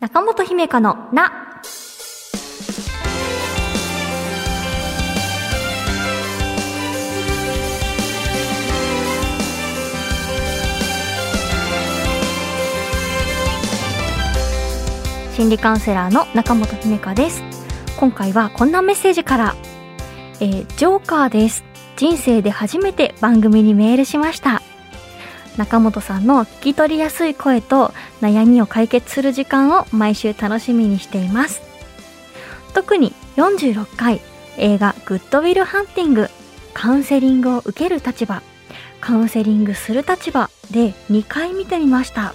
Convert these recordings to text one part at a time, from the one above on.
中本姫香のな。心理カウンセラーの中本姫香です。今回はこんなメッセージから。えージョーカーです。人生で初めて番組にメールしました。中本さんの聞き取りやすい声と悩みを解決する時間を毎週楽しみにしています。特に46回映画「グッドウィル・ハンティング」カウンセリングを受ける立場。カウンセリングする立場で2回見てみました。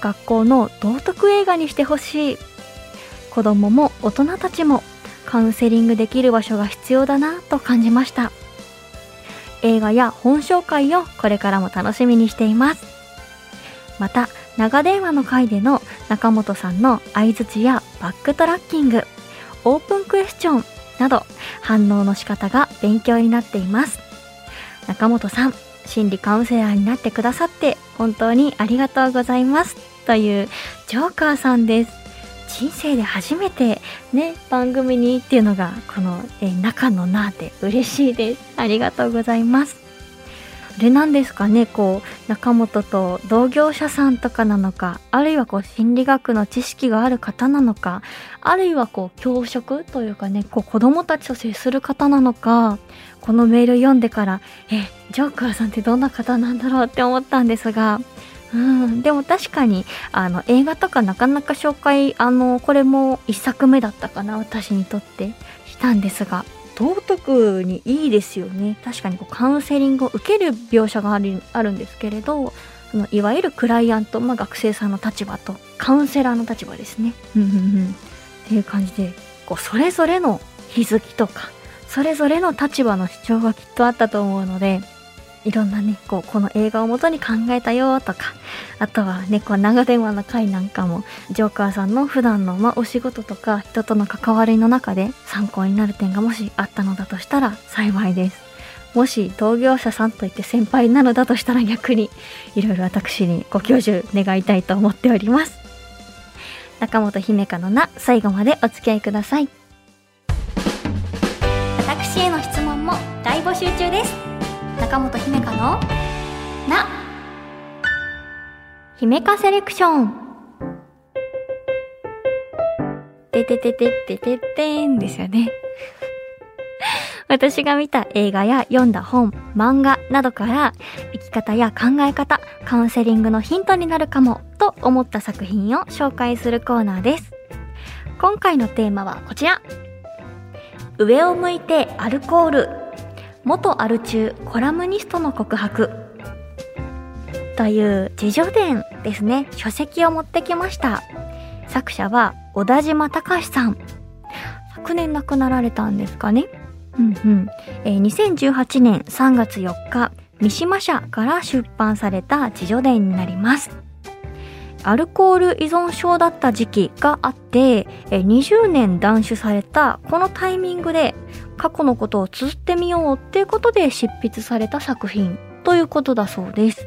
学校の道徳映画にしてほしい。子供も大人たちもカウンセリングできる場所が必要だなと感じました。映画や本紹介をこれからも楽しみにしています。また長電話の回での中本さんの相づちやバックトラッキングオープンクエスチョンなど反応の仕方が勉強になっています。中本さん心理カウンセラーになってくださって本当にありがとうございます。というジョーカーさんです。人生で初めてね番組にっていうのがこの、えー中のなで嬉しいです。ありがとうございます。あれなんですかねこう中本と同業者さんとかなのかあるいはこう心理学の知識がある方なのかあるいはこう教職というかねこう子供たちと接する方なのかこのメール読んでからえジョーカーさんってどんな方なんだろうって思ったんですがうん、でも確かにあの映画とかなかなか紹介あのこれも一作目だったかな私にとって。したんですが。道徳にいいですよね。確かにこうカウンセリングを受ける描写があるあるんですけれどそのいわゆるクライアント、まあ、学生さんの立場とカウンセラーの立場ですね。うんうんうん。っていう感じでこうそれぞれの気づきとかそれぞれの立場の主張がきっとあったと思うのでいろんなね、こう、この映画をもとに考えたよとか、あとはね、こう、長電話の回なんかも、ジョーカーさんの普段の、まあ、お仕事とか、人との関わりの中で参考になる点がもしあったのだとしたら幸いです。もし同業者さんといって先輩なのだとしたら逆に、いろいろ私にご教授願いたいと思っております。中本姫香のな、最後までお付き合いください。私への質問も大募集中です。中本姫香のな姫香セレクションてててててててんですよね。私が見た映画や読んだ本、漫画などから生き方や考え方、カウンセリングのヒントになるかもと思った作品を紹介するコーナーです。今回のテーマはこちら。上を向いてアルコール。元アル中コラムニストの告白。という自叙伝ですね。書籍を持ってきました。作者は小田島隆さん。昨年亡くなられたんですかね。うんうん。えー2018年3月4日、三島社から出版された自叙伝になります。アルコール依存症だった時期があって、20年断酒されたこのタイミングで過去のことを綴ってみようっていうことで執筆された作品ということだそうです。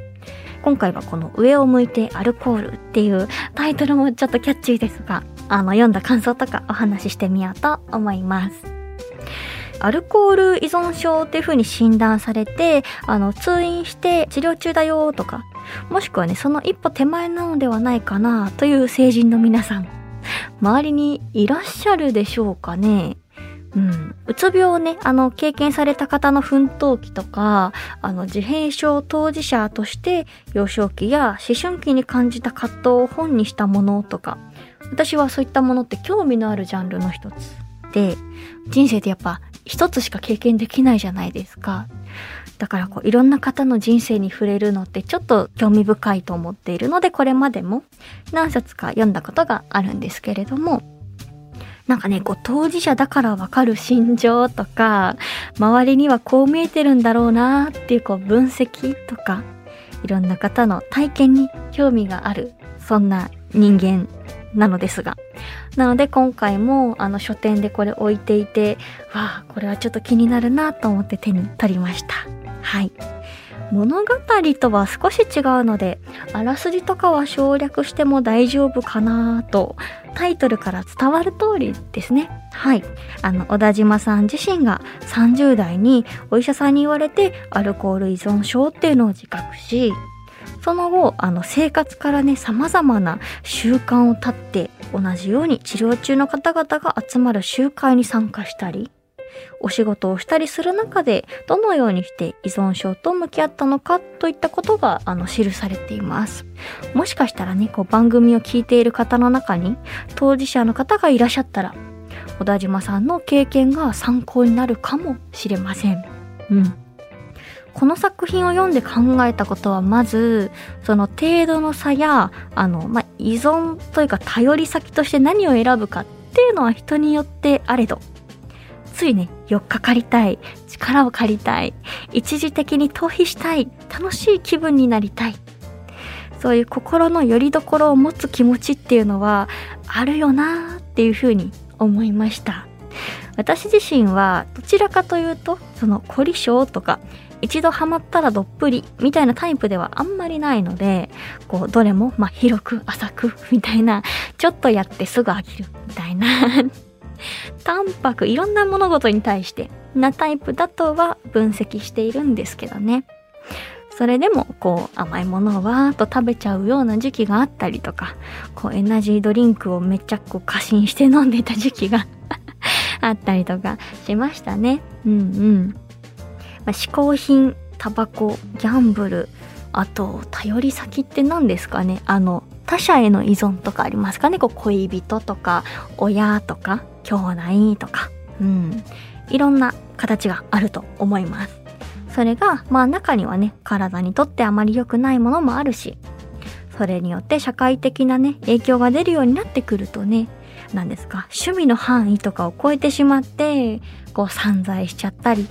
今回はこの上を向いてアルコールっていうタイトルもちょっとキャッチーですが、あの読んだ感想とかお話ししてみようと思います。アルコール依存症っていう風に診断されて、あの、通院して治療中だよとか、もしくはね、その一歩手前なのではないかなという成人の皆さん、周りにいらっしゃるでしょうかね？うん。うつ病をね、あの、経験された方の奮闘期とか、あの、自閉症当事者として、幼少期や思春期に感じた葛藤を本にしたものとか、私はそういったものって興味のあるジャンルの一つで、人生ってやっぱ一つしか経験できないじゃないですか。だからこういろんな方の人生に触れるのってちょっと興味深いと思っているのでこれまでも何冊か読んだことがあるんですけれどもなんかねこう当事者だからわかる心情とか周りにはこう見えてるんだろうなっていうこう分析とかいろんな方の体験に興味があるそんな人間なのですが。なので今回もあの書店でこれ置いていてわあこれはちょっと気になるなと思って手に取りました。はい物語とは少し違うので、あらすじとかは省略しても大丈夫かなと、タイトルから伝わる通りですね。はい。あの、小田島さん自身が30代にお医者さんに言われてアルコール依存症っていうのを自覚し、その後、あの、生活からね、様々な習慣を立って、同じように治療中の方々が集まる集会に参加したり、お仕事をしたりする中でどのようにして依存症と向き合ったのかといったことがあの記されています。もしかしたらねこう番組を聞いている方の中に当事者の方がいらっしゃったら小田島さんの経験が参考になるかもしれません。うん。この作品を読んで考えたことはまずその程度の差やあの、まあ、依存というか頼り先として何を選ぶかっていうのは人によってあれど。ついね、4日借りたい、力を借りたい、一時的に逃避したい、楽しい気分になりたい。そういう心の拠り所を持つ気持ちっていうのはあるよなっていうふうに思いました。私自身はどちらかというと、その凝り性とか、一度ハマったらどっぷりみたいなタイプではあんまりないので、こう、どれも、まあ、広く浅くみたいな、ちょっとやってすぐ飽きるみたいな 淡白いろんな物事に対してなタイプだとは分析しているんですけどね。それでもこう甘いものをわーっと食べちゃうような時期があったりとか、こうエナジードリンクをめっちゃこう過信して飲んでた時期が あったりとかしましたね。うんうん。まあ、嗜好品、タバコ、ギャンブル、あと頼り先って何ですかね？あの他者への依存とかありますかね？こう恋人とか親とか兄弟とか、うん、いろんな形があると思います。それが、まあ中にはね、体にとってあまり良くないものもあるし、それによって社会的なね、影響が出るようになってくるとね、何ですか、趣味の範囲とかを超えてしまって、こう散財しちゃったり、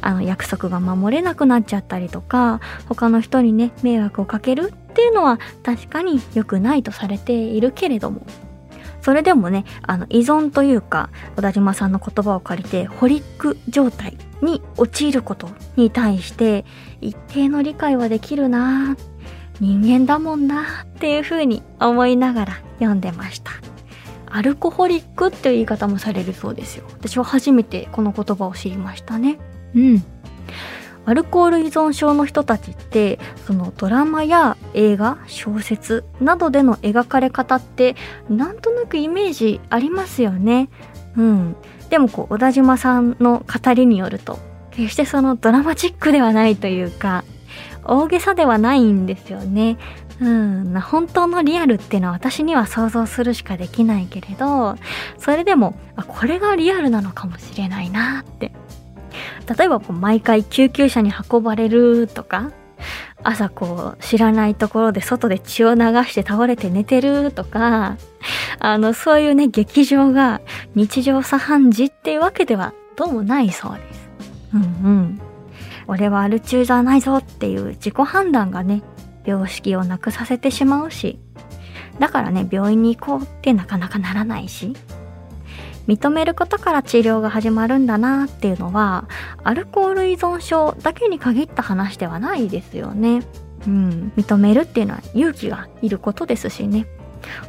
あの約束が守れなくなっちゃったりとか、他の人にね、迷惑をかけるっていうのは確かに良くないとされているけれども、それでもね、あの、依存というか、小田島さんの言葉を借りて、ホリック状態に陥ることに対して、一定の理解はできるな人間だもんなっていう風に思いながら読んでました。アルコホリックっていう言い方もされるそうですよ。私は初めてこの言葉を知りましたね。うん。アルコール依存症の人たちってそのドラマや映画小説などでの描かれ方ってなんとなくイメージありますよね。うん、でもこう小田島さんの語りによると決してそのドラマチックではないというか大げさではないんですよね。うん、本当のリアルっていうのは私には想像するしかできないけれどそれでもあこれがリアルなのかもしれないなって例えばこう毎回救急車に運ばれるとか、朝こう知らないところで外で血を流して倒れて寝てるとか、あの、そういうね、劇場が日常茶飯事っていうわけではどうもないそうです。うんうん。俺はアル中じゃないぞっていう自己判断がね、病識をなくさせてしまうし、だからね、病院に行こうってなかなかならないし、認めることから治療が始まるんだなっていうのはアルコール依存症だけに限った話ではないですよね。うん、認めるっていうのは勇気がいることですしね。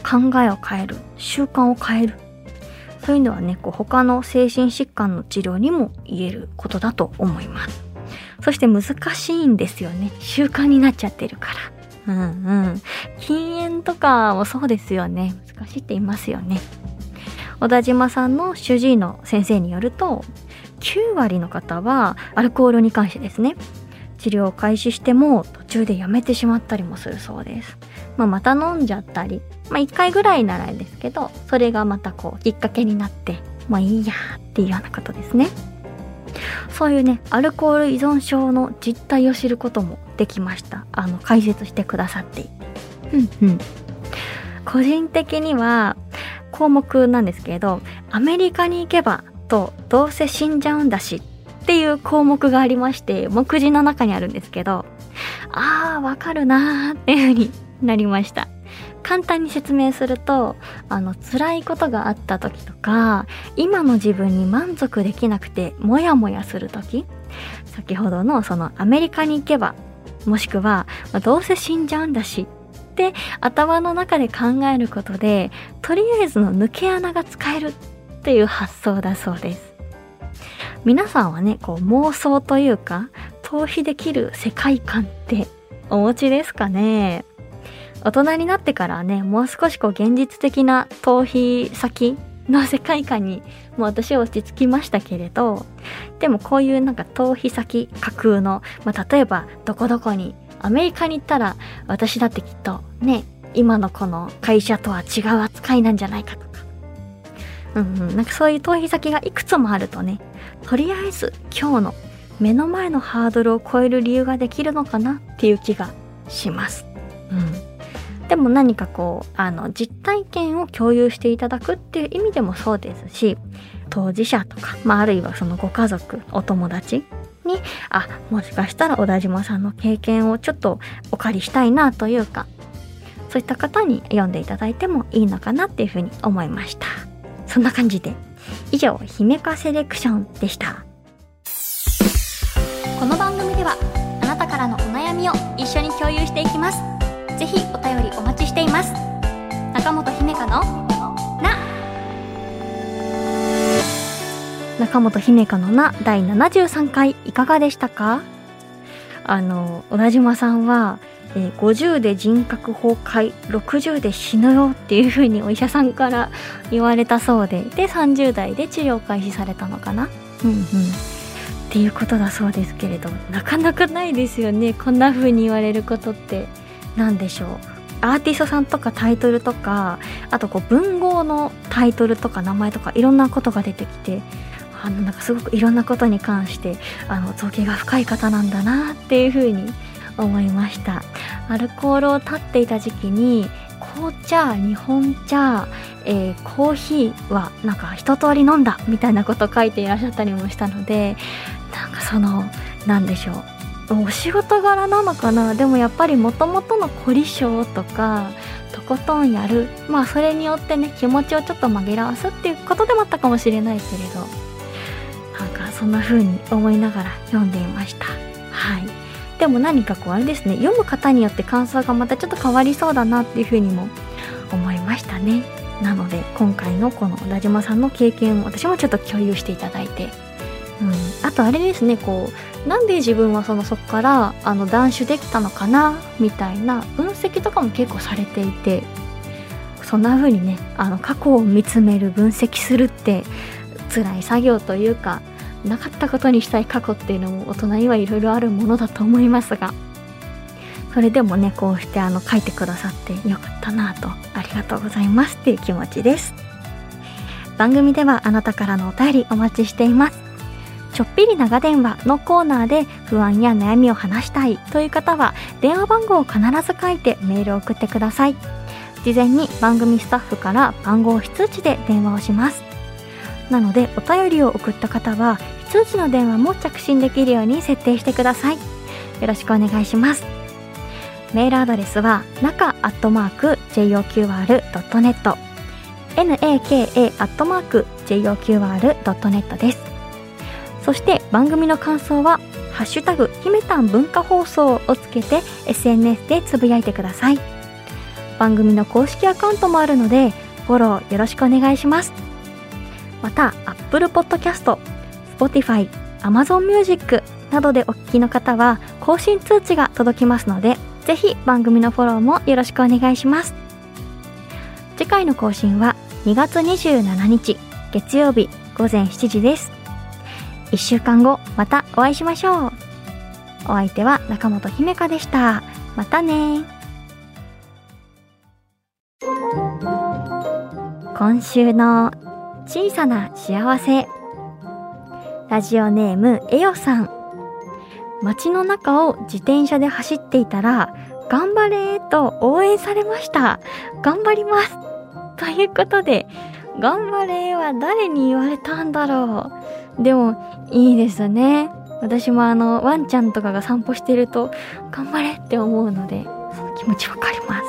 考えを変える。習慣を変える。そういうのはねこう他の精神疾患の治療にも言えることだと思います。そして難しいんですよね。習慣になっちゃってるから。うんうん。禁煙とかもそうですよね。難しいって言いますよね。小田島さんの主治医の先生によると9割の方はアルコールに関してですね治療を開始しても途中でやめてしまったりもするそうです、まあ、また飲んじゃったり、まあ、1回ぐらいならですけどそれがまたこうきっかけになってまあいいやっていうようなことですね。そういうねアルコール依存症の実態を知ることもできました。あの解説してくださっていて。うんうん。個人的には項目なんですけど、アメリカに行けばとどうせ死んじゃうんだしっていう項目がありまして、目次の中にあるんですけど、あー、わかるなーっていう風になりました。簡単に説明すると、あの、辛いことがあった時とか、今の自分に満足できなくて、モヤモヤする時、先ほどのそのアメリカに行けばもしくは、まあ、どうせ死んじゃうんだしって頭の中で考えることでとりあえずの抜け穴が使えるっていう発想だそうです。皆さんはねこう妄想というか逃避できる世界観ってお持ちですかね？大人になってからねもう少しこう現実的な逃避先の世界観にもう私は落ち着きましたけれどでもこういうなんか逃避先架空の、まあ、例えばどこどこにアメリカに行ったら私だってきっとね今のこの会社とは違う扱いなんじゃないかとか。うんうん。なんかそういう逃避先がいくつもあるとねとりあえず今日の目の前のハードルを超える理由ができるのかなっていう気がします。うん。でも何かこう、あの、実体験を共有していただくっていう意味でもそうですし、当事者とか、まあ、あるいはそのご家族、お友達に、あ、もしかしたら小田島さんの経験をちょっとお借りしたいなというか、そういった方に読んでいただいてもいいのかなっていうふうに思いました。そんな感じで、以上、姫かセレクションでした。この番組では、あなたからのお悩みを一緒に共有していきます。ぜひお便りお待ちしています中本姫香の中本姫香のな第73回いかがでしたか？あの小田島さんは、えー、50で人格崩壊60で死ぬよっていう風にお医者さんから 言われたそうでで30代で治療開始されたのかな？うんうん。っていうことだそうですけれどなかなかないですよねこんな風に言われることって。何でしょう？アーティストさんとかタイトルとかあとこう文豪のタイトルとか名前とかいろんなことが出てきてあのなんかすごくいろんなことに関してあの造形が深い方なんだなっていうふうに思いました。アルコールを立っていた時期に紅茶日本茶、えー、コーヒーはなんか一通り飲んだみたいなこと書いていらっしゃったりもしたのでなんかその何でしょう。お仕事柄なのかな？でもやっぱりもともとの凝り性とかとことんやる。まあそれによってね気持ちをちょっと紛らわすっていうことでもあったかもしれないけれど。そんな風に思いながら読んでいました。はい。でも何かこうあれですね。読む方によって感想がまたちょっと変わりそうだなっていう風にも思いましたね。なので今回のこの小田島さんの経験を私もちょっと共有していただいて。うん、あとあれですね。こうなんで自分はそのそこからあの断酒できたのかなみたいな分析とかも結構されていてそんな風にねあの過去を見つめる分析するって辛い作業というかなかったことにしたい過去っていうのも大人にはいろいろあるものだと思いますがそれでもねこうしてあの書いてくださってよかったなとありがとうございますっていう気持ちです。番組ではあなたからのお便りお待ちしています。ちょっぴり長電話のコーナーで不安や悩みを話したいという方は電話番号を必ず書いてメールを送ってください。事前に番組スタッフから番号非通知で電話をします。なのでお便りを送った方は非通知の電話も着信できるように設定してください。よろしくお願いします。メールアドレスは中アットマーク JOQR.net naka アットマーク JOQR.net です。そして番組の感想は「ハッシュタグひめたん文化放送」をつけて SNS でつぶやいてください。番組の公式アカウントもあるのでフォローよろしくお願いします。また Apple Podcast、Spotify、Amazon Music などでお聞きの方は更新通知が届きますのでぜひ番組のフォローもよろしくお願いします。次回の更新は2月27日月曜日午前7時です。1週間後またお会いしましょう。お相手は中本姫香でした。またね。今週の小さな幸せ。ラジオネームえよさん。街の中を自転車で走っていたら頑張れと応援されました。頑張ります。ということで頑張れは誰に言われたんだろう。でもいいですね。私もあの、ワンちゃんとかが散歩してると、頑張れって思うので、その気持ちわかります。